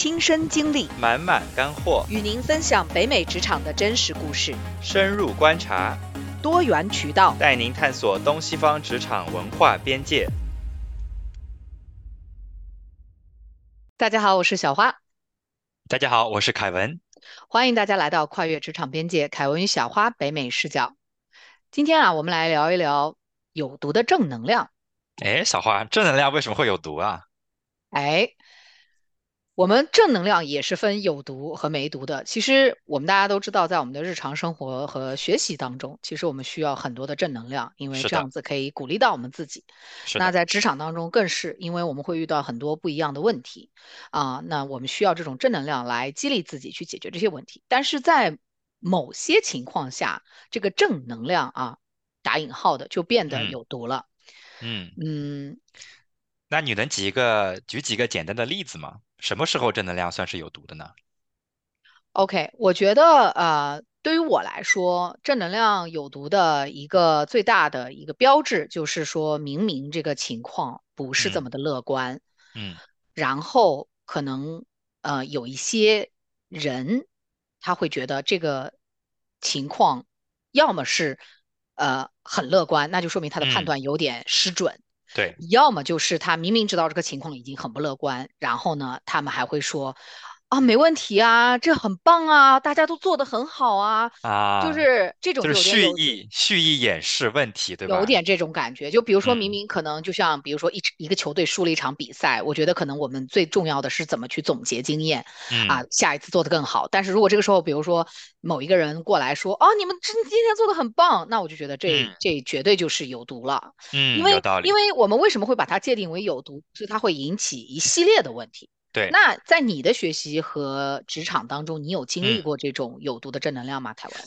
亲身经历，满满干货，与您分享北美职场的真实故事，深入观察，多元渠道，带您探索东西方职场文化边界。大家好，我是小花。大家好，我是凯文。欢迎大家来到跨越职场边界，凯文与小花北美视角。今天啊，我们来聊一聊有毒的正能量。哎，小花，正能量为什么会有毒啊？哎，我们正能量也是分有毒和没毒的。其实我们大家都知道，在我们的日常生活和学习当中，其实我们需要很多的正能量，因为这样子可以鼓励到我们自己。那在职场当中更是，因为我们会遇到很多不一样的问题啊，那我们需要这种正能量来激励自己去解决这些问题。但是在某些情况下，这个正能量啊，打引号的就变得有毒了。嗯嗯。那你能举一个举几个简单的例子吗？什么时候正能量算是有毒的呢？OK，我觉得呃，对于我来说，正能量有毒的一个最大的一个标志，就是说明明这个情况不是这么的乐观，嗯，然后可能呃有一些人他会觉得这个情况要么是呃很乐观，那就说明他的判断有点失准。对，要么就是他明明知道这个情况已经很不乐观，然后呢，他们还会说。啊，没问题啊，这很棒啊，大家都做得很好啊，啊，就是这种就是蓄意蓄意掩饰问题，对吧？有点这种感觉，就比如说明明可能就像比如说一一个球队输了一场比赛，我觉得可能我们最重要的是怎么去总结经验，啊，下一次做得更好。但是如果这个时候，比如说某一个人过来说，哦，你们今今天做得很棒，那我就觉得这这绝对就是有毒了，嗯，因为有道理，因为我们为什么会把它界定为有毒？是它会引起一系列的问题。对，那在你的学习和职场当中，你有经历过这种有毒的正能量吗？台湾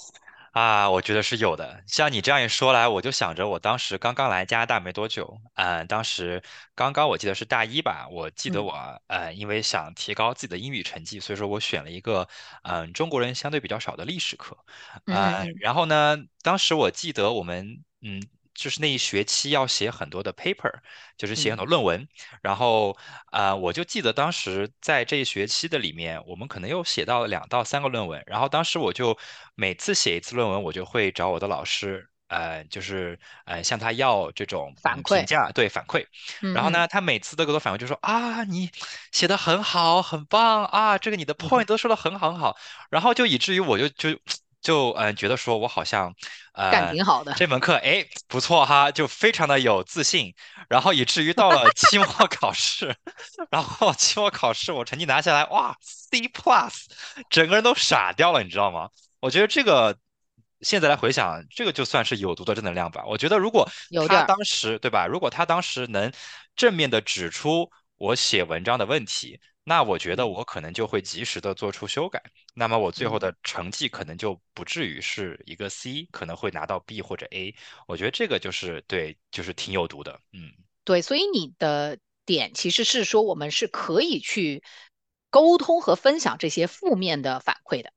啊，我觉得是有的。像你这样一说来，我就想着我当时刚刚来加拿大没多久，嗯，当时刚刚我记得是大一吧，我记得我呃，因为想提高自己的英语成绩，所以说我选了一个嗯中国人相对比较少的历史课，嗯，然后呢，当时我记得我们嗯。就是那一学期要写很多的 paper，就是写很多论文。然后啊，我就记得当时在这一学期的里面，我们可能又写到了两到三个论文。然后当时我就每次写一次论文，我就会找我的老师，呃，就是呃向他要这种反馈，评价，对反馈。然后呢，他每次都给我反馈，就说啊，你写的很好，很棒啊，这个你的 point 都说的很好很好。然后就以至于我就就。就嗯，觉得说我好像，呃，干挺好的。这门课哎不错哈，就非常的有自信，然后以至于到了期末考试，然后期末考试我成绩拿下来，哇，C plus，整个人都傻掉了，你知道吗？我觉得这个现在来回想，这个就算是有毒的正能量吧。我觉得如果他当时对吧，如果他当时能正面的指出我写文章的问题。那我觉得我可能就会及时的做出修改，那么我最后的成绩可能就不至于是一个 C，可能会拿到 B 或者 A。我觉得这个就是对，就是挺有毒的，嗯，对。所以你的点其实是说，我们是可以去沟通和分享这些负面的反馈的。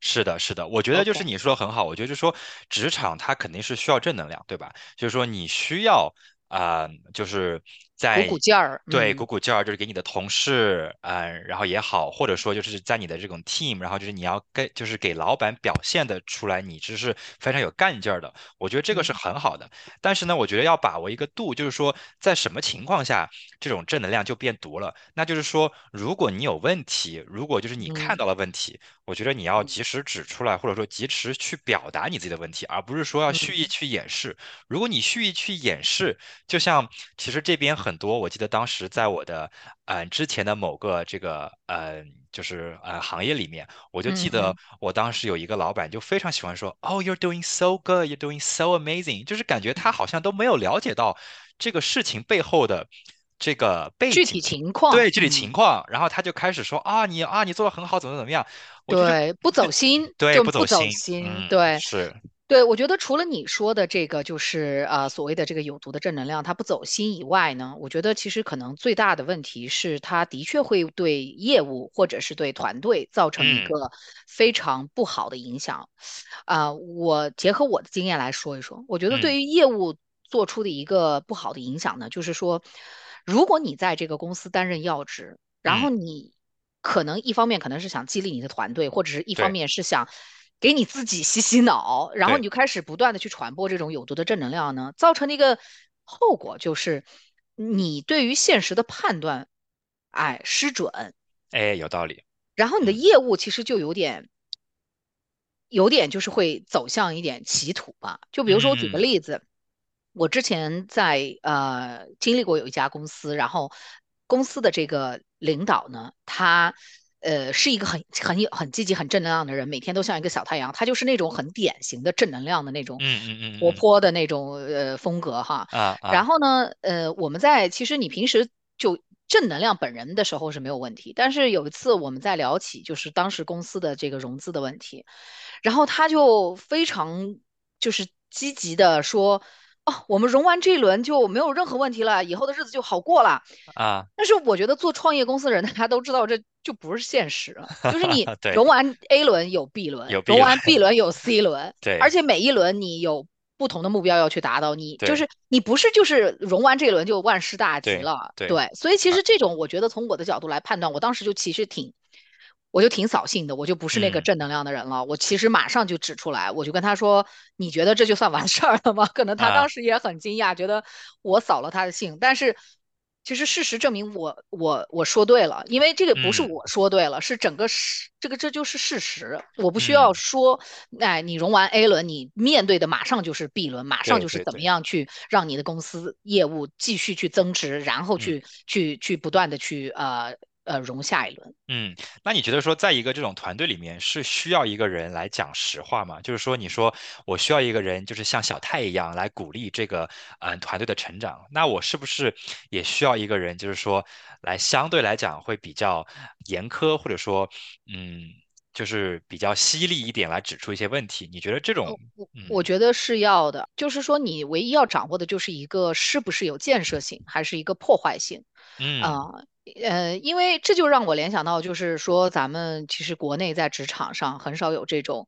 是的，是的，我觉得就是你说的很好，我觉得就是说职场它肯定是需要正能量，对吧？就是说你需要啊，就是。在鼓鼓劲儿，对，鼓鼓劲儿，就是给你的同事，嗯，然后也好，或者说就是在你的这种 team，然后就是你要跟，就是给老板表现的出来，你这是非常有干劲儿的。我觉得这个是很好的。但是呢，我觉得要把握一个度，就是说在什么情况下这种正能量就变毒了？那就是说，如果你有问题，如果就是你看到了问题，我觉得你要及时指出来，或者说及时去表达你自己的问题，而不是说要蓄意去掩饰。如果你蓄意去掩饰，就像其实这边。很多，我记得当时在我的嗯之前的某个这个嗯就是呃行业里面，我就记得我当时有一个老板就非常喜欢说，Oh, you're doing so good, you're doing so amazing，就是感觉他好像都没有了解到这个事情背后的这个背景具体情况，对具体情况，然后他就开始说啊你啊你做的很好，怎么怎么样，对不走心，对不走心，对是。对，我觉得除了你说的这个，就是呃所谓的这个有毒的正能量，它不走心以外呢，我觉得其实可能最大的问题是，它的确会对业务或者是对团队造成一个非常不好的影响。啊，我结合我的经验来说一说，我觉得对于业务做出的一个不好的影响呢，就是说，如果你在这个公司担任要职，然后你可能一方面可能是想激励你的团队，或者是一方面是想给你自己洗洗脑，然后，你就开始不断的去传播这种有毒的正能量呢，造成的一个后果就是你对于现实的判断，哎，失准，哎，有道理。然后你的嗯业务其实就有点。有点就是会走向一点歧途吧。就比如说我举个嗯例子，我之前在呃经历过有一家公司，然后公司的这个领导呢，他呃是一个很很有很积极、很正能量的人，每天都像一个小太阳，他就是那种很典型的正能量的那种嗯嗯嗯活泼的那种呃风格哈。然后呢，呃，我们在其实你平时就正能量本人的时候是没有问题，但是有一次我们在聊起就是当时公司的这个融资的问题，然后他就非常就是积极的说，哦，我们融完这一轮就没有任何问题了，以后的日子就好过了。啊，但是我觉得做创业公司的人，大家都知道这就不是现实。就是你，融完 A 轮有 B 轮。融完 B 轮有 C 轮，而且每一轮你有不同的目标要去达到，你就是你不是就是融完这一轮就万事大吉了，对对。所以其啊，实这种我觉得从我的角度来判断，我当时就其实挺。我就挺扫兴的，我就不是那个嗯正能量的人了。我其实马上就指出来，我就跟他说：“你觉得这就算完事儿了吗？” 可能他啊当时也很惊讶，觉得我扫了他的兴。但是其实事实证明我我我说对了，因为这个不是嗯我说对了，是整个事这个这就是事实。我不需要嗯，说，哎，你融完 A 轮，你面对的马上就是 B 轮，马上就是怎么样去让你的公司业务继续去增值，然后嗯。去去去不断的去呃呃融下一轮。嗯，那你觉得说，在一个这种团队里面，是需要一个人来讲实话吗？就是说，你说我需要一个人，就是像小太一样来鼓励这个嗯团队的成长，那我是不是也需要一个人，就是说来相对来讲会比较严苛，或者说嗯，就是比较犀利一点来指出一些问题？你觉得这种我我嗯觉得是要的，就是说你唯一要掌握的就是一个是不是有建设性，还是一个破坏性。嗯啊，呃，呃因为这就让我联想到，就是说咱们其实国内在职场上很少有这种，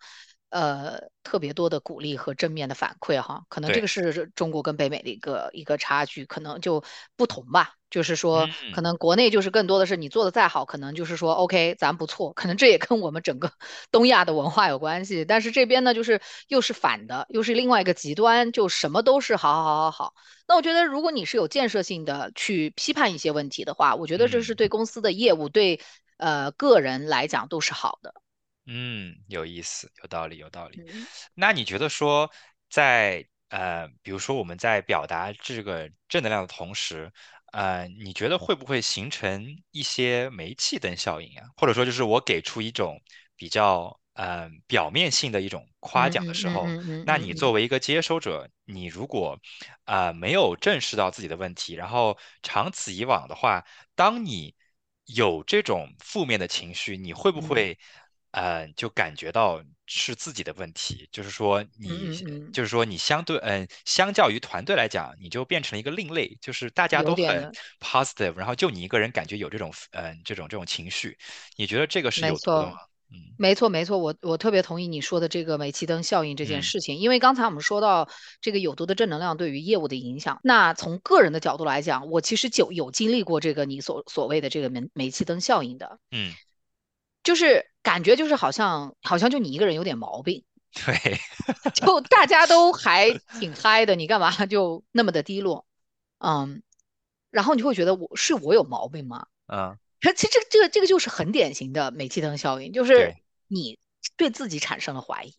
呃，特别多的鼓励和正面的反馈哈，可能这个是中国跟北美的一个一个差距，可能就不同吧。就是说，可嗯能国内就是更多的是你做的再好，可能就是说 OK，咱不错，可能这也跟我们整个 东亚的文化有关系。但是这边呢，就是又是反的，又是另外一个极端，就什么都是好好好好好。那我觉得，如果你是有建设性的去批判一些问题的话，我觉得这是嗯。对公司的业务、对呃个人来讲都是好的。嗯，有意思，有道理，有道理。嗯那你觉得说，在呃，比如说我们在表达这个正能量的同时，呃，你觉得会不会形成一些煤气灯效应啊？或者说，就是我给出一种比较呃表面性的一种夸奖的时候，嗯嗯嗯那你作为一个接收者，你如果呃没有正视到自己的问题，然后长此以往的话，当你有这种负面的情绪，你会不嗯会，呃，就感觉到是自己的问题？就是说嗯你，嗯嗯，就是说你相对，嗯、相较于团队来讲，你就变成了一个另类，就是大家都很，positive，然后就你一个人感觉有这种，嗯、这种这种情绪，你觉得这个是有毒的吗？没错。嗯。没错，没错，我我特别同意你说的这个煤气灯效应这件嗯。事情，因为刚才我们说到这个有毒的正能量对于业务的影响，那从个人的角度来讲，我其实就有经历过这个你所所谓的这个煤煤气灯效应的，嗯，就是感觉就是好像好像就你一个人有点毛病，对，就大家都还挺嗨的，你干嘛就那么的低落？嗯，然后你会觉得我是我有毛病吗？嗯它 其实这个这个这个就是很典型的煤气灯效应，就是你对自己产生了怀疑，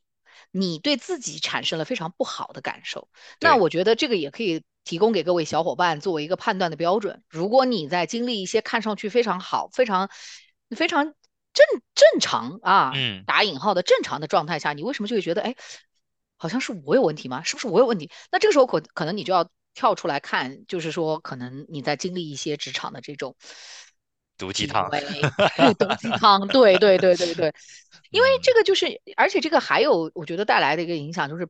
你对自己产生了非常不好的感受。那，我觉得这个也可以提供给各位小伙伴作为一个判断的标准。如果你在经历一些看上去非常好、非常非常正正常啊嗯打引号的正常的状态下，你为什么就会觉得哎，好像是我有问题吗？是不是我有问题？那这个时候可可能你就要跳出来看，就是说可能你在经历一些职场的这种。毒鸡汤，毒鸡汤，对对对对对，因为嗯这个就是，而且这个还有我觉得带来的一个影响就是，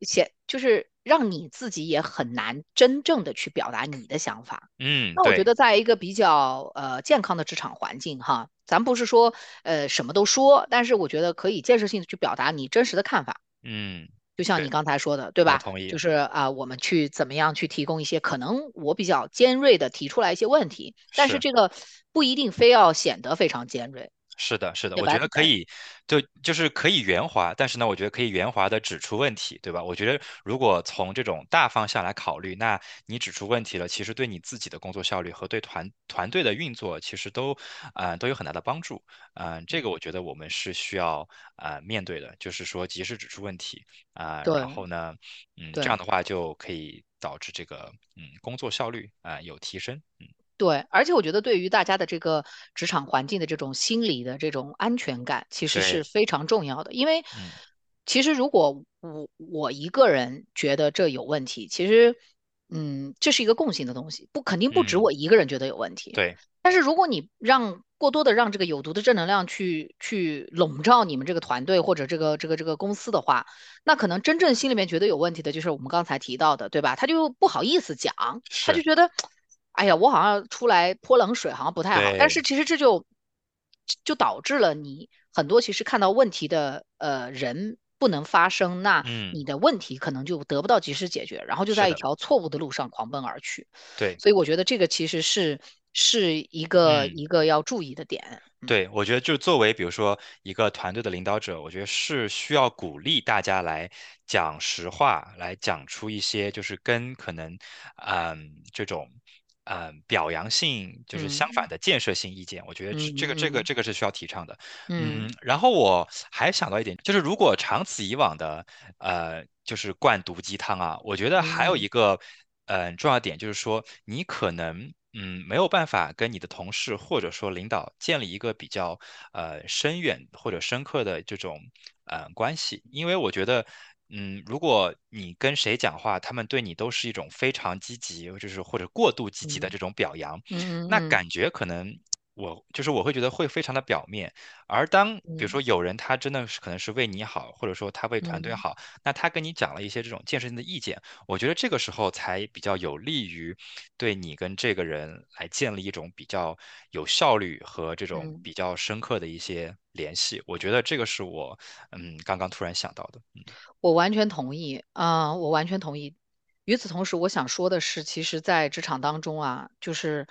显就是让你自己也很难真正的去表达你的想法。嗯，那我觉得在一个比较呃健康的职场环境哈，咱不是说呃什么都说，但是我觉得可以建设性的去表达你真实的看法。嗯。就像你，刚才说的，对吧？同意。就是啊，我们去怎么样去提供一些可能我比较尖锐的提出来一些问题，但是是。这个不一定非要显得非常尖锐，是的，是的，我觉得可以，就就是可以圆滑，但是呢，我觉得可以圆滑的指出问题，对吧？我觉得如果从这种大方向来考虑，那你指出问题了，其实对你自己的工作效率和对团团队的运作，其实都呃都有很大的帮助。嗯、这个我觉得我们是需要呃面对的，就是说及时指出问题啊、然后呢，嗯，这样。的话就可以导致这个嗯工作效率啊、有提升。嗯，对，而且我觉得对于大家的这个职场环境的这种心理的这种安全感，其实是，非常重要的。因为嗯其实如果我我一个人觉得这有问题，其实嗯，这是一个共性的东西，不肯定不止嗯，我一个人觉得有问题。对，但是如果你让过多的让这个有毒的正能量去去笼罩你们这个团队或者这个这个这个公司的话，那可能真正心里面觉得有问题的，就是我们刚才提到的，对吧？他就不好意思讲，他就，觉得。哎呀，我好像出来泼冷水，好像不太好。但是，其实这就就导致了你很多其实看到问题的呃人不能发声，那嗯，你的问题可能就得不到及时解决，然后就。在一条错误的路上狂奔而去。对，所以我觉得这个其实是是一个嗯，一个要注意的点。嗯对，我觉得就是作为比如说一个团队的领导者，我觉得是需要鼓励大家来讲实话，来讲出一些就是跟可能，嗯，这种。嗯，表扬性就是相反嗯的建设性意见，我觉得这这个这个嗯这个是需要提倡的。嗯，嗯然后我还想到一点，就是如果长此以往的，呃，就是灌毒鸡汤啊，我觉得还有嗯一个，嗯、重要点就是说，你可能。嗯，没有办法跟你的同事或者说领导建立一个比较呃深远或者深刻的这种嗯关系，因为我觉得，嗯，如果你跟谁讲话，他们对你都是一种非常积极，就是或者过度积极的嗯这种表扬，那感觉可能我就是我会觉得会非常的表面，而当比如说嗯有人他真的是可能是为你好，或者说他为团队嗯好，那他跟你讲了一些这种建设性的意见。我觉得这个时候才比较有利于对你跟这个人来建立一种比较有效率和这种嗯。比较深刻的一些联系。我觉得这个是我嗯刚刚突然想到的。嗯，我完全同意啊，我完全同意。与此同时，我想说的是，其实，在职场当中啊，就是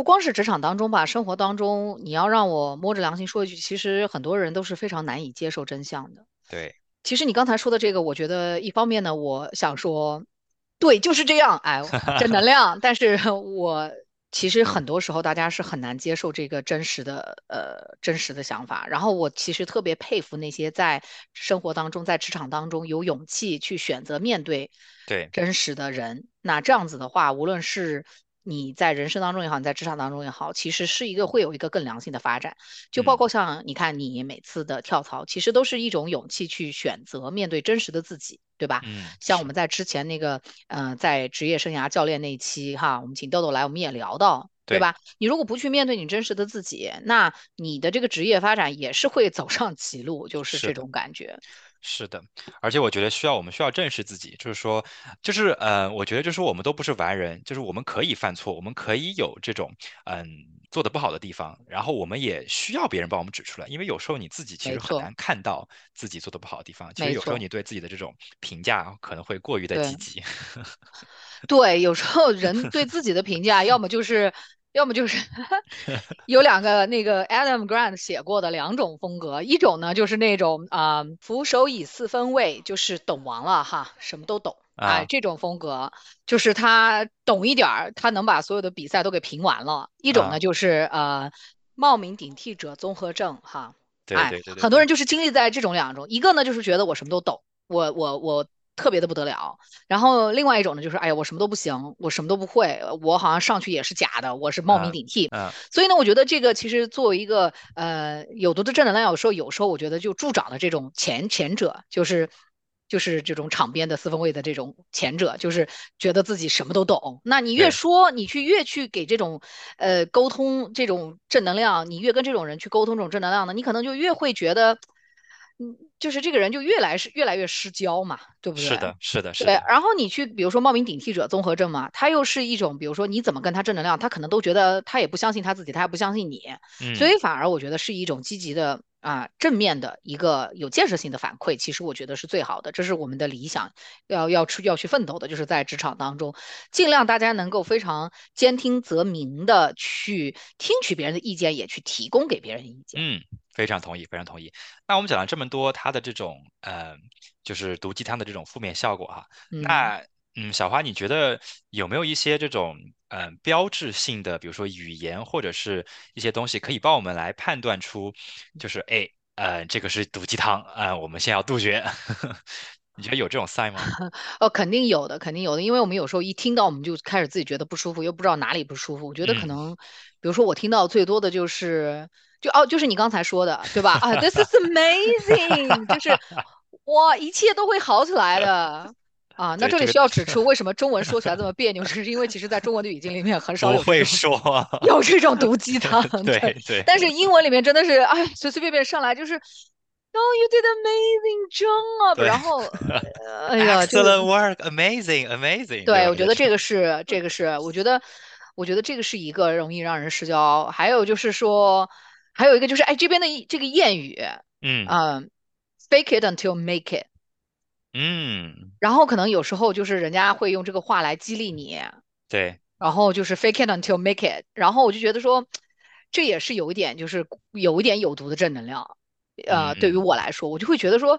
不光是职场当中吧，生活当中，你要让我摸着良心说一句，其实很多人都是非常难以接受真相的。对，其实你刚才说的这个，我觉得一方面呢，我想说，对，就是这样，哎，正能量。但是我其实很多时候大家是很难接受这个真实的，呃，真实的想法。然后我其实特别佩服那些在生活当中、在职场当中有勇气去选择面对对，真实的人。那这样子的话，无论是你在人生当中也好，你在职场当中也好，其实是一个会有一个更良性的发展。就包嗯括像你看你每次的跳槽，其实都是一种勇气去选择面对真实的自己，对吧？嗯，像我们在之前那个，嗯、在职业生涯教练那一期哈，我们请豆豆来，我们也聊到，对对，吧？你如果不去面对你真实的自己，那你的这个职业发展也是会走上歧路，就是这。种感觉。是的，而且我觉得需要我们需要正视自己，就是说，就是呃，我觉得就是我们都不是完人，就是我们可以犯错，我们可以有这种嗯做的不好的地方，然后我们也需要别人帮我们指出来，因为有时候你自己其实很，难看到自己做的不好的地方，其实有时候，你对自己的这种评价可能会过于的积对。极。对，有时候人对自己的评价，要么就是，要么就是 有两个那个 Adam Grant 写过的两种风格，一种呢就是那种啊、俯首以四分位，就是懂王了哈，什么都懂。哎，啊，这种风格就是他懂一点儿，他能把所有的比赛都给评完了。一种呢啊，就是呃冒名顶替者综合症哈，对哎，对对对对，很多人就是经历在这种两种，一个呢就是觉得我什么都懂，我我我特别的不得了，然后另外一种呢，就是哎呀，我什么都不行，我什么都不会，我好像上去也是假的，我是冒名啊顶替。啊，所以呢，我觉得这个其实作为一个呃有毒的正能量，有时候有时候我觉得就助长了这种前前者，就是就是这种场边的四分卫的这种前者，就是觉得自己什么都懂。那你越，说，你去越去给这种呃沟通这种正能量，你越跟这种人去沟通这种正能量呢，你可能就越会觉得。嗯，就是这个人就越来是越来越失焦嘛，对不对？是的，是的，是对，的，然后你去，比如说冒名顶替者综合症嘛，他又是一种，比如说你怎么跟他正能量，他可能都觉得他也不相信他自己，他也不相信你，所嗯，以反而我觉得是一种积极的啊正面的一个有建设性的反馈，其实我觉得是最好的，这是我们的理想，要要去要去奋斗的，就是在职场当中，尽量大家能够非常兼听则明的去听取别人的意见，也去提供给别人意见。嗯，非常同意，非常同意。那我们讲了这么多，它的这种呃，就是毒鸡汤的这种负面效果哈，嗯。那嗯，小花，你觉得有没有一些这种嗯、呃标志性的，比如说语言或者是一些东西，可以帮我们来判断出，就是哎呃这个是毒鸡汤啊、呃我们先要杜绝。你觉得有这种 sign 吗？哦，肯定有的，肯定有的，因为我们有时候一听到，我们就开始自己觉得不舒服，又不知道哪里不舒服。我觉得可嗯，能，比如说我听到最多的就是，就哦，就是你刚才说的，对吧？啊，this is amazing，就是 哇，一切都会好起来的啊。那，这里需要指出，为什么中文说起来这么别扭，就 是因为其实在中文的语境里面很少会说，有这种毒鸡汤，对。对对但是英文里面真的是，哎，随随便便上来就是。Oh, you did amazing job！然后，呃哎呀，就，excellent work，amazing，amazing，对对，吧？我觉得这个是这个是，我觉得我觉得这个是一个容易让人失焦。还有就是说，还有一个就是，哎，这边的这个谚语，嗯嗯，fake it until make it。嗯，然后可能有时候就是人家会用这个话来激励你，对，然后就是 fake it until make it。然后我就觉得说，这也是有一点就是有一点有毒的正能量。呃，对于我来说，我就会觉得说。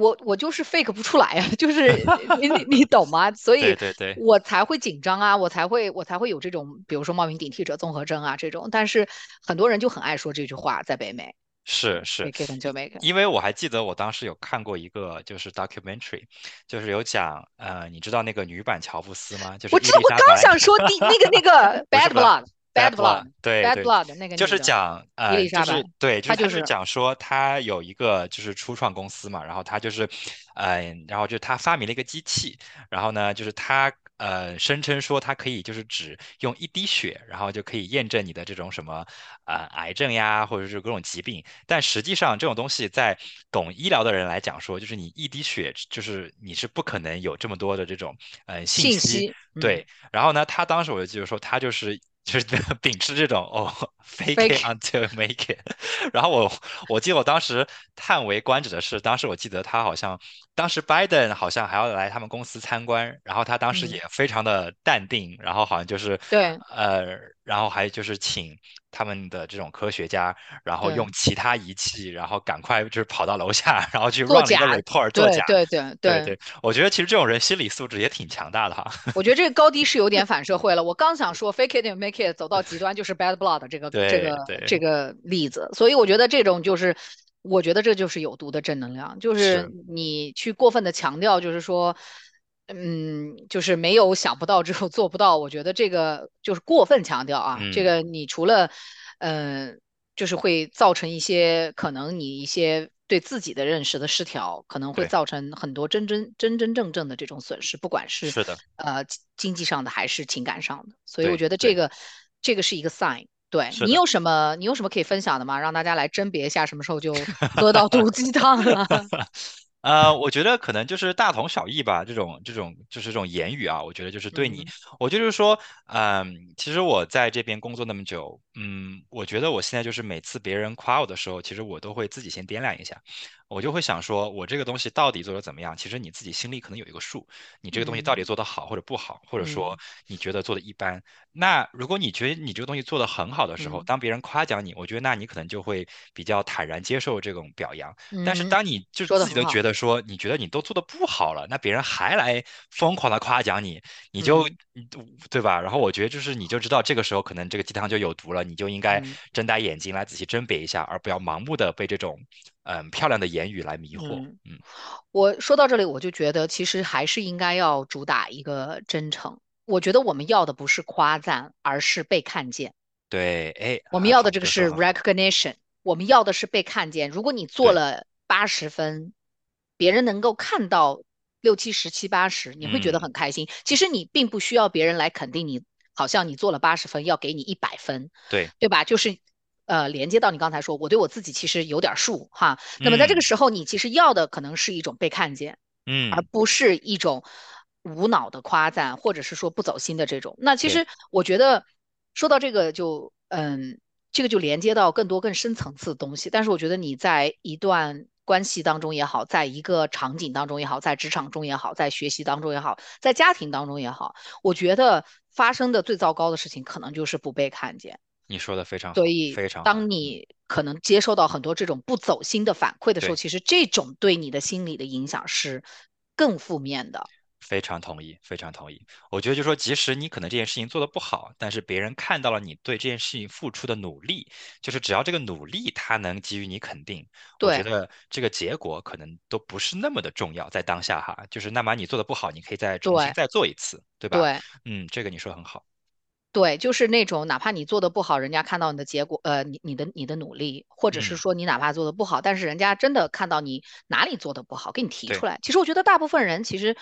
我我就是 fake 不出来呀，就是你你你懂吗？所以对对对，我才会紧张啊，我才会我才会有这种，比如说冒名顶替者综合征啊这种。但是很多人就很爱说这句话，在北美是是，，fake it 就 make it。因为我还记得我当时有看过一个就是 documentary，就是有讲呃，你知道那个女版乔布斯吗？就是我知道，我刚想说第那个那个 bad blood，bad bad blood，对 blood，bad 对，blood 那个就是讲呃，就是对，就是讲说他有一个就是初创公司嘛，然后他就是嗯、然后就他发明了一个机器，然后呢，就是他呃声称说他可以就是只用一滴血，然后就可以验证你的这种什么呃癌症呀，或者是各种疾病。但实际上这种东西在懂医疗的人来讲说，就是你一滴血，就是你是不可能有这么多的这种呃信息。信息，嗯对，然后呢，他当时我就记得说，他就是就是 秉持这种哦，fake it，fake，until make it。然后我我记得我当时叹为观止的是，当时我记得他好像当时 Biden 好像还要来他们公司参观，然后他当时嗯，也非常的淡定，然后好像就是对呃，然后还就是请他们的这种科学家，然后用，其他仪器，然后赶快就是跑到楼下，然后去作 run 了一个，report 作假。对对对对。对对，我觉得其实这种人心理素质也挺强大的哈。我觉得这个高低是有点 反社会了。我刚想说 fake it and make it 走到极端就是 bad blood 这个这个对对，这个例子，所以我觉得这种就是，我觉得这就是有毒的正能量，就是是。你去过分的强调，就是说，嗯，就是没有想不到之后做不到，我觉得这个就是过分强调啊，这嗯，个你除了，嗯、就是会造成一些可能你一些对自己的认识的失调，可能会造成很多真真真真正正的这种损失，不管是是的，呃经济上的还是情感上的。所以我对对觉得这个这个是一个 sign。对你。有什么你有什么可以分享的吗？让大家来甄别一下什么时候就喝到毒鸡汤了。呃，我觉得可能就是大同小异吧，这种这种就是这种言语啊，我觉得就是对你，嗯我就是说，嗯，其实我在这边工作那么久，嗯，我觉得我现在就是每次别人夸我的时候，其实我都会自己先掂量一下，我就会想说，我这个东西到底做的怎么样？其实你自己心里可能有一个数，你这个东西到底嗯做得好或者不好，或者说嗯你觉得做的一般。那如果你觉得你这个东西做得很好的时候，嗯当别人夸奖你，我觉得那你可能就会比较坦然接受这种表扬。但是嗯，当你就自己都。觉得说，你觉得你都做的不好了，那别人还来疯狂的夸奖你，你就嗯对吧？然后我觉得就是你就知道这个时候可能这个鸡汤就有毒了，你就应该嗯睁大眼睛来仔细甄别一下，而不要盲目的被这种嗯漂亮的言语来迷惑。嗯。嗯，我说到这里，我就觉得其实还是应该要主打一个真诚。我觉得我们要的不是夸赞，而是被看见。对，哎，我们，要的这个是 recognition，我们要的是被看见。如果你做，了八十分，别人能够看到六七十、七八十，你会觉得嗯，很开心。其实你并不需要别人来肯定你，好像你做了八十分，要给你一百分，对，对吧？就是呃，连接到你刚才说，我对我自己其实有点数哈。那么在这个嗯时候，你其实要的可能是一种被看见。嗯而嗯，不是一种无脑的夸赞，或者是说不走心的这种。那其，实我觉得说到这个就，嗯。这个就连接到更多更深层次的东西。但是我觉得你在一段关系当中也好，在一个场景当中也好，在职场中也好，在学习当中也好，在家庭当中也好，我觉得发生的最糟糕的事情，可能就是不被看见。你说的非常好，所以，非常好。当你可能接受到很多这种不走心的反馈的时候，其实这种对你的心理的影响是更负面的。非常同意，非常同意。我觉得就说，即使你可能这件事情做的不好，但是别人看到了你对这件事情付出的努力，就是只要这个努力他能给予你肯定，我觉得这个结果可能都不是那么的重要，在当下哈，就是那么你做的不好，你可以再重新再做一次，对吧？对嗯，这个你说的很好。对，就是那种哪怕你做的不好，人家看到你的结果，呃，你你的你的努力，或者是嗯，说你哪怕做的不好，但是人家真的看到你哪里做的不好，给你提，出来。其实我觉得大部分人其实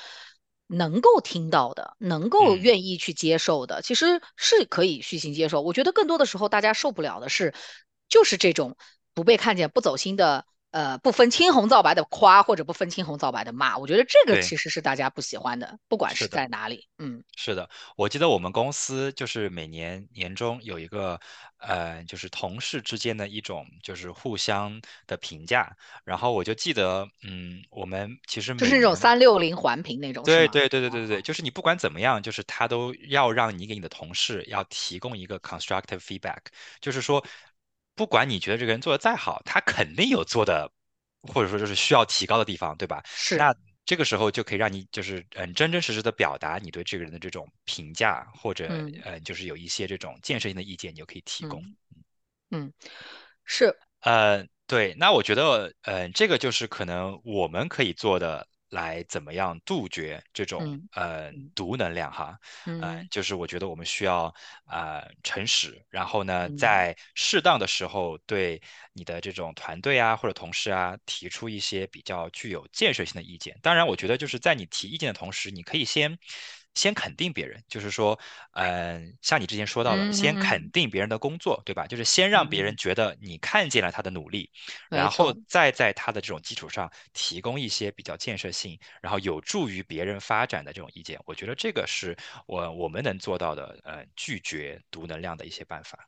能够听到的，能够嗯。愿意去接受的，其实是可以虚心接受。我觉得更多的时候大家受不了的是，就是这种不被看见、不走心的。呃，不分青红皂白的夸或者不分青红皂白的骂，我觉得这个，其实是大家不喜欢的，不管是。在哪里。嗯，是的，我记得我们公司就是每年年终有一个，呃，就是同事之间的一种就是互相的评价，然后我就记得，嗯，我们其实就是那种三六零环评那种，对对对对对对，就是你不管怎么样，就是他都要让你给你的同事要提供一个 constructive feedback，就是说，不管你觉得这个人做的再好，他肯定有做的，或者说就是需要提高的地方，对吧？是，那这个时候就可以让你就是嗯真真实实的表达你对这个人的这种评价，或者嗯呃就是有一些这种建设性的意见，你就可以提供。嗯嗯，是，呃，对，那我觉得，呃，这个就是可能我们可以做的，来怎么样杜绝这种嗯呃嗯毒能量哈，呃，嗯就是我觉得我们需要呃诚实，然后呢，嗯在适当的时候对你的这种团队啊或者同事啊提出一些比较具有建设性的意见。当然，我觉得就是在你提意见的同时，你可以先。先肯定别人，就是说，嗯、像你之前说到的，嗯先嗯肯定别人的工作，对吧？就是先让别人嗯，觉得你看见了他的努力，然后。再在他的这种基础上提供一些比较建设性，然后有助于别人发展的这种意见。我觉得这个是我我们能做到的，呃，拒绝毒能量的一些办法。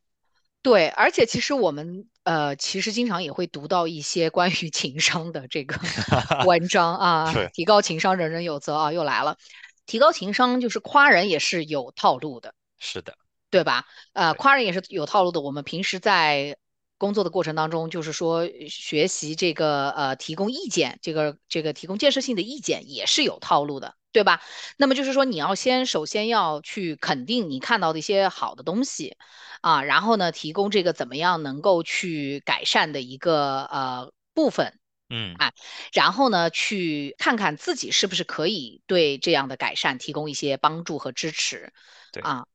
对，而且其实我们呃，其实经常也会读到一些关于 情商的这个 文章啊，提高情商，人人有责啊，又来了。提高情商就是夸人也是有套路的。是的，对吧？呃，夸人也是有套路的。我们平时在工作的过程当中，就是说学习这个呃提供意见，这个这个提供建设性的意见也是有套路的，对吧？那么就是说你要先首先要去肯定你看到的一些好的东西啊，然后呢提供这个怎么样能够去改善的一个呃部分。嗯，啊，然后呢，去看看自己是不是可以对这样的改善提供一些帮助和支持，对啊，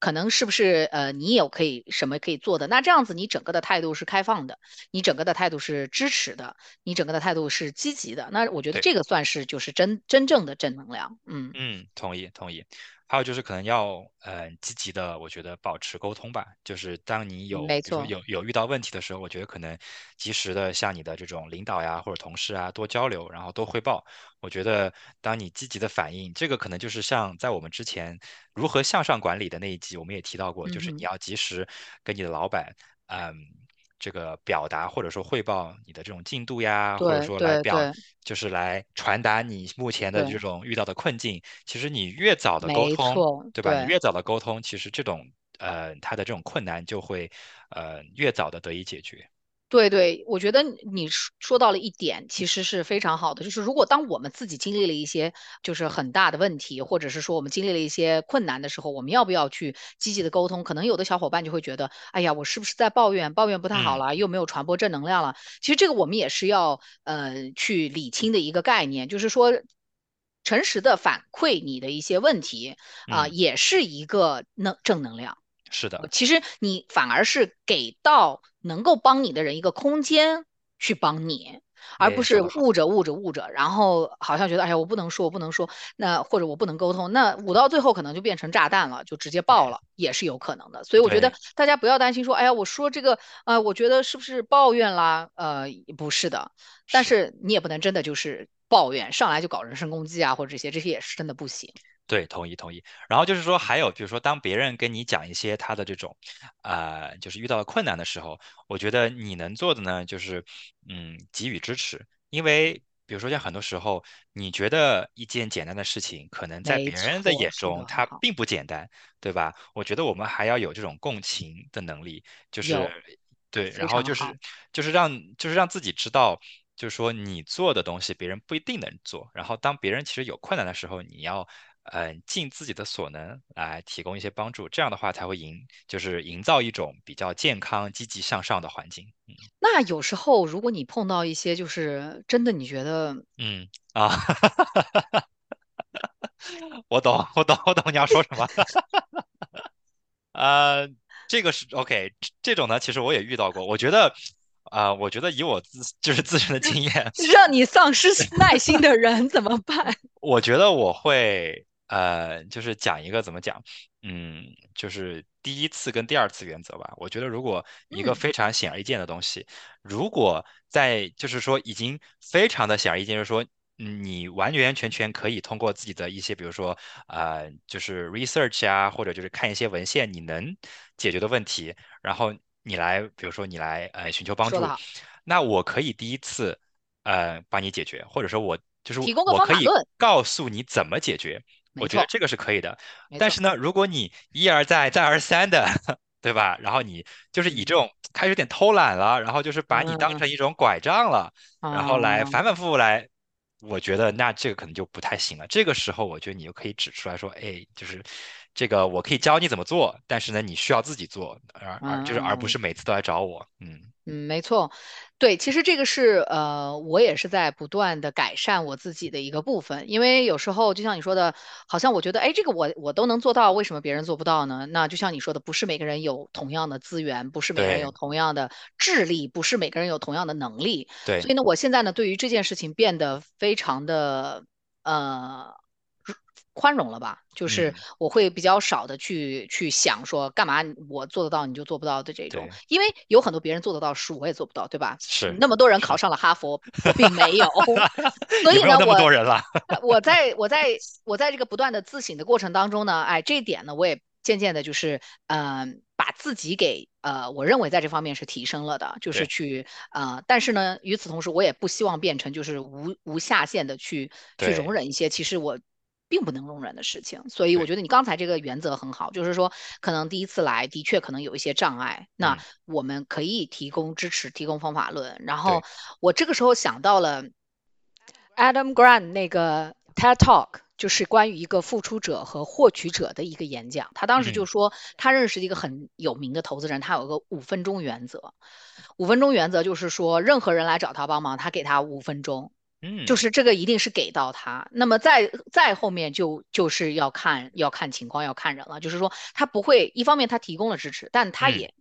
可能是不是呃，你有可以什么可以做的？那这样子，你整个的态度是开放的，你整个的态度是支持的，你整个的态度是积极的。那我觉得。这个算是就是真真正的正能量。嗯，嗯，同意同意。还有就是可能要呃积极的，我觉得保持沟通吧。就是当你有有有遇到问题的时候，我觉得可能及时的向你的这种领导呀或者同事啊多交流，然后多汇报。我觉得当你积极的反应，这个可能就是像在我们之前如何向上管理的那一集，我们也提到过，就是你要及时跟你的老板，嗯。这个表达或者说汇报你的这种进度呀，或者说来表就是来传达你目前的这，种遇到的困境。其实你越早的沟通，对吧？你。越早的沟通，其实这种呃他的这种困难就会呃越早的得以解决。对对，我觉得你你说说到了一点，其实是非常好的。就是如果当我们自己经历了一些就是很大的问题，或者是说我们经历了一些困难的时候，我们要不要去积极的沟通？可能有的小伙伴就会觉得，哎呀，我是不是在抱怨？抱怨不太好嗯了，又没有传播正能量了。其实这个我们也是要呃去理清的一个概念，就是说诚实的反馈你的一些问题啊、嗯，也是一个能正能量。是的，其实你反而是给到能够帮你的人一个空间去帮你，而不是捂着捂着捂着，然后好像觉得哎呀我不能说，我不能说，那或者我不能沟通，那捂到最后可能就变成炸弹了，就直接爆了，也是有可能的。所以我觉得，大家不要担心说，哎呀我说这个，呃，我觉得是不是抱怨啦？呃，不是的，但。是你也不能真的就是抱怨，上来就搞人身攻击啊，或者这些，这些也是真的不行。对，同意同意。然后就是说，还有比如说，当别人跟你讲一些他的这种，呃，就是遇到了困难的时候，我觉得你能做的呢，就是嗯，给予支持。因为比如说，像很多时候，你觉得一件简单的事情，可能在别人的，眼中它并不简单，对吧？我觉得我们还要有这种共情的能力，就是对，然。后就是就是让就是让自己知道。就是说，你做的东西别人不一定能做，然后当别人其实有困难的时候，你要嗯，尽自己的所能来提供一些帮助，这样的话才会营，就是营造一种比较健康、积极向上的环境。嗯那有时候如果你碰到一些就是真的你觉得嗯啊，我懂，我懂，我懂你要说什么。呃，这个是 OK，这这种呢，其实我也遇到过。我觉得，啊、我觉得以我自就是自身的经验，让你丧失耐心的人怎么办？我觉得我会呃，就是讲一个怎么讲，嗯，就是第一次跟第二次原则吧。我觉得如果一个嗯，非常显而易见的东西，如果在就是说已经非常的显而易见，就是说。嗯你完完全全可以通过自己的一些，比如说，呃，就是 research 啊，或者就是看一些文献，你能解决的问题，然后你来，比如说你来，呃，寻求帮助，那我可以第一次，呃，帮你解决，或者说我就是我可以告诉你怎么解决，我，觉得这个是可以的。但是呢，如果你一而再再而三的，对吧？然后你就是以嗯这种开始有点偷懒了，然后就是把你当嗯成一种拐杖了，然后来嗯反反复复来，我觉得那这个可能就不太行了。这个时候，我觉得你就可以指出来说，哎，就是这个我可以教你怎么做，但是呢，你需要自己做，而而就是而不嗯是每次都来找我。嗯，嗯，没错，对，其实这个是呃，我也是在不断的改善我自己的一个部分，因为有时候就像你说的，好像我觉得，哎，这个我我都能做到，为什么别人做不到呢？那就像你说的，不是每个人有同样的资源，不是每个人有同样的智力，不是每个人有同样的能力，对，所以呢，我现在呢，对于这件事情变得非常的呃。宽容了吧，就是嗯我会比较少的去去想说干嘛我做得到你就做不到的这种，因为有很多别人做得到的书我也做不到，对吧？是那么多人考，上了哈佛，我并没有，所以呢，我多人了。呃我在我在我在这个不断的自省的过程当中呢，哎，这一点呢，我也渐渐的就是嗯、呃把自己给呃，我认为在这方面是提升了的，就是去呃，但是呢，与此同时，我也不希望变成就是无无下限的去去容忍一些其实我并不能容忍的事情。所以我，觉得你刚才这个原则很好，就是说可能第一次来的确可能有一些障碍，那嗯我们可以提供支持，提供方法论。然后，我这个时候想到了 Adam Grant 那个 TED Talk。就是关于一个付出者和获取者的一个演讲，他当时就嗯说，他认识一个很有名的投资人，他有个五分钟原则。五分钟原则就是说，任何人来找他帮忙，他给他五分钟，就嗯是这个一定是给到他。那么再再后面就就是要看要看情况，要看人了。就是说，他不会一方面他提供了支持，但他嗯，也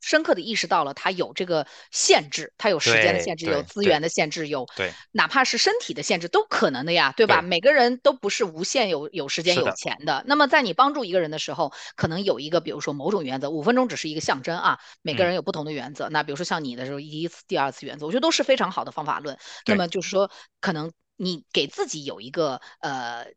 深刻的意识到了他有这个限制，他有时间的限制，有资源的限制，有对，哪怕是身体的限制都可能的呀，对吧？对，每个人都不是无限有有时间有，钱的。那么在你帮助一个人的时候，可能有一个比如说某种原则，五分钟只是一个象征啊，每个嗯人有不同的原则。那比如说像你的时候，第一次、第二次原则，我觉得都是非常好的方法论。那。么就是说，可能你给自己有一个呃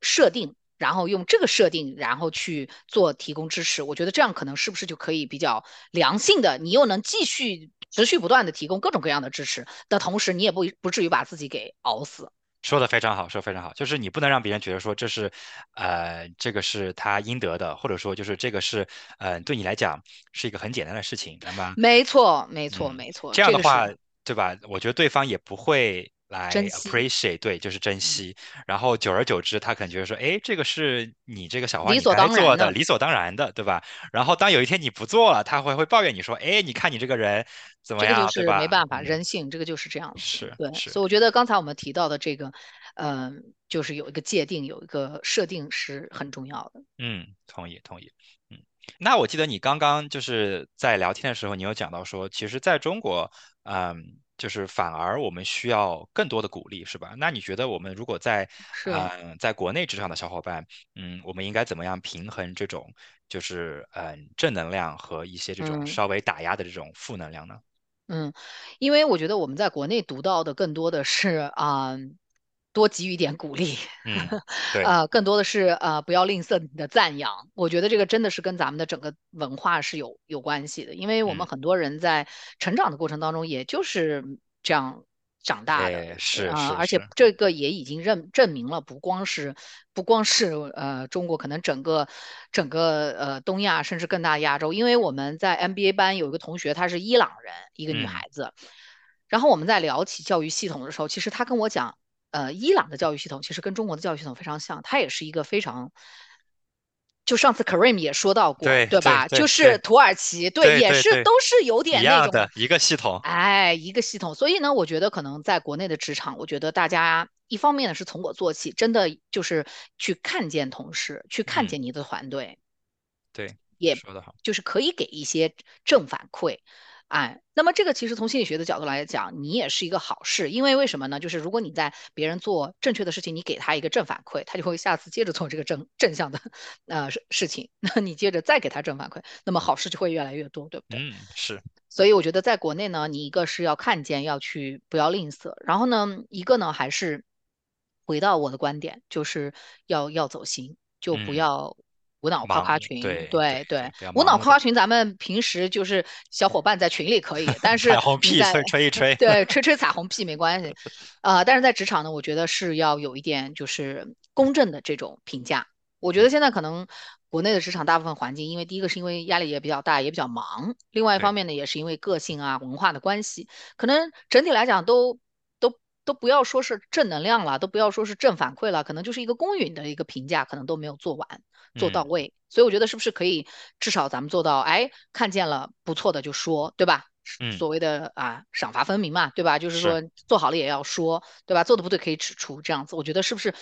设定，然后用这个设定，然后去做提供支持，我觉得这样可能是不是就可以比较良性的，你又能继续持续不断的提供各种各样的支持的同时，你也不不至于把自己给熬死。说的非常好，说得非常好，就是你不能让别人觉得说这是，呃，这个是他应得的，或者说就是这个是，呃，对你来讲是一个很简单的事情。那么，没错，没错，嗯，没错，这样的话，对吧？我觉得对方也不会来，appreciate，对，就是珍嗯，惜。然后久而久之，他可能觉得说，哎，这个是你这个小花你所该做的。理所当然的，对吧？然后当有一天你不做了，他会会抱怨你说，哎，你看你这个人怎么这个就样，对吧？是没办法，嗯，人性这个就是这样是是。所以我觉得刚才我们提到的这个，嗯、就是有一个界定，有一个设定是很重要的。嗯，同意同意。嗯，那我记得你刚刚就是在聊天的时候，你有讲到说，其实在中国，嗯，就是反而我们需要更多的鼓励，是吧？那你觉得我们如果在是，嗯在国内职场的小伙伴，嗯，我们应该怎么样平衡这种就是嗯正能量和一些这种嗯稍微打压的这种负能量呢？嗯，因为我觉得我们在国内读到的更多的是啊。多给予一点鼓励，嗯，对，呃，更多的是呃不要吝啬你的赞扬。我觉得这个真的是跟咱们的整个文化是有有关系的，因为我们嗯，很多人在成长的过程当中，也就是这样长大的。哎，是啊、而且这个也已经认证明了，不光是不光是呃中国，可能整个整个呃东亚，甚至更大亚洲，因为我们在 MBA 班有一个同学，她是伊朗人，一个女嗯孩子，然后我们在聊起教育系统的时候，其实她跟我讲。呃，伊朗的教育系统其实跟中国的教育系统非常像，它也是一个非常，就上次 Karim 也说到过，对吧？就是土耳其，对，也是都是有点那种，样的一个系统，哎，一个系统。所以呢，我觉得可能在国内的职场，我觉得大家一方面呢是从我做起，真的就是去看见同事，去看嗯，见你的团队，对，也说得好，就是可以给一些正反馈。哎，那么这个其实从心理学的角度来讲，你也是一个好事，因为为什么呢？就是如果你在别人做正确的事情，你给他一个正反馈，他就会下次接着做这个正正向的呃事事情，那你接着再给他正反馈，那么好事就会越来越多，对不对？嗯，是，所以我觉得在国内呢，你一个是要看见，要去不要吝啬，然后呢，一个呢还是回到我的观点，就是要要走心，就不嗯，要无脑夸，夸群。对对对，无脑夸夸群，咱们平时就是小伙伴在群里可以，但是彩虹屁吹吹一吹，对 吹吹彩虹屁没关系，呃，但是在职场呢，我觉得是要有一点就是公正的这种评价。我觉得嗯，现在可能国内的职场大部分环境，因为第一个是因为压力也比较大，也比较忙，另外一方，面呢，也是因为个性啊、文化的关系，可能整体来讲都都都不要说是正能量了，都不要说是正反馈了，可能就是一个公允的一个评价，可能都没有做完、做到嗯位。所以我觉得是不是可以至少咱们做到，哎，看见了不错的就说，对吧？嗯，所谓的啊赏罚分明嘛，对吧？就是是，说做好了也要说，对吧？做的不对可以指出，这样子，我觉得是不是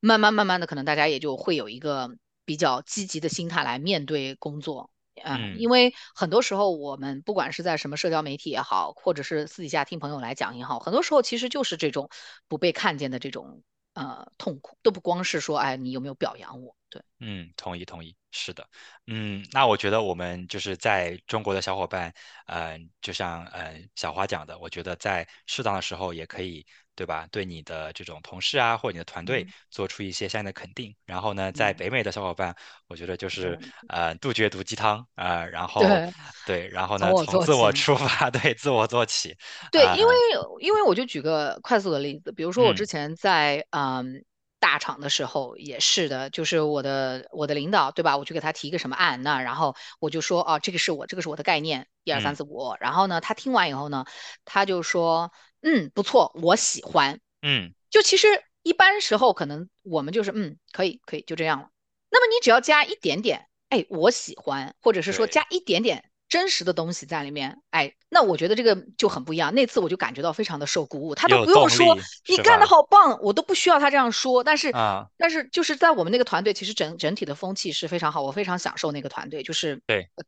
慢慢慢慢的，可能大家也就会有一个比较积极的心态来面对工作。嗯，嗯。因为很多时候我们不管是在什么社交媒体也好，或者是私底下听朋友来讲也好，很多时候其实就是这种不被看见的这种呃痛苦，都不光是说哎你有没有表扬我，对，嗯，同意同意，是的，嗯，那我觉得我们就是在中国的小伙伴，嗯、就像嗯、呃小花讲的，我觉得在适当的时候也可以，对吧？对你的这种同事啊，或者你的团队嗯做出一些相应的肯定。然后呢，在嗯，北美的小伙伴，我觉得就是对呃杜绝毒鸡汤啊、呃然后对，对，然后呢从从自我。出发，对，自我做起，对，啊、因为因为我就举个快速的例子，比如说我之嗯前在嗯大厂的时候也是的，就是我的我的领导对吧，我去给他提一个什么案，那然后我就说哦，这个是我这个是我的概念，一二三嗯。四五，然后呢，他听完以后呢，他就说嗯不错，我喜欢。嗯，就其实一般时候可能我们就是嗯可以可以就这样了，那么你只要加一点点，哎我喜欢，或者是说，加一点点。真实的东西在里面，哎，那我觉得这个就很不一样。那次我就感觉到非常的受鼓舞，他都不用说你干得？好棒，我都不需要他这样说。但是，啊、但是就是在我们那个团队，其实整整体的风气是非常好，我非常享受那个团队，就是对，呃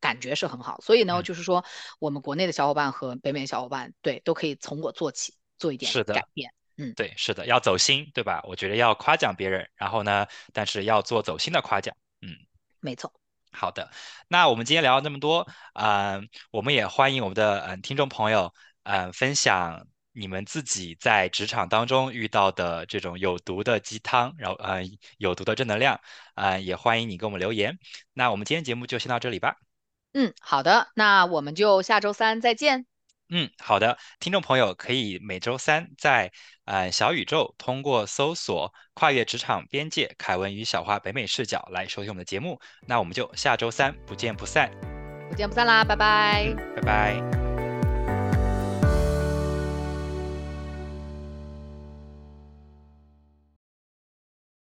感觉是很好。所以呢，嗯，就是说我们国内的小伙伴和北美小伙伴，对，都可以从我做起，做一点。改变。嗯，对，是的，要走心，对吧？我觉得要夸奖别人，然后呢，但是要做走心的夸奖。嗯，没错。好的。那我们今天聊了那么多，嗯、我们也欢迎我们的嗯、听众朋友，嗯、分享你们自己在职场当中遇到的这种有毒的鸡汤，然后嗯、有毒的正能量，嗯、也欢迎你给我们留言。那我们今天节目就先到这里吧。嗯，好的，那我们就下周三再见。嗯，好的，听众朋友可以每周三在呃小宇宙通过搜索“跨越职场边界”凯文与小花北美视角来收听我们的节目。那我们就下周三不见不散。不见不散啦，拜拜。嗯，拜拜。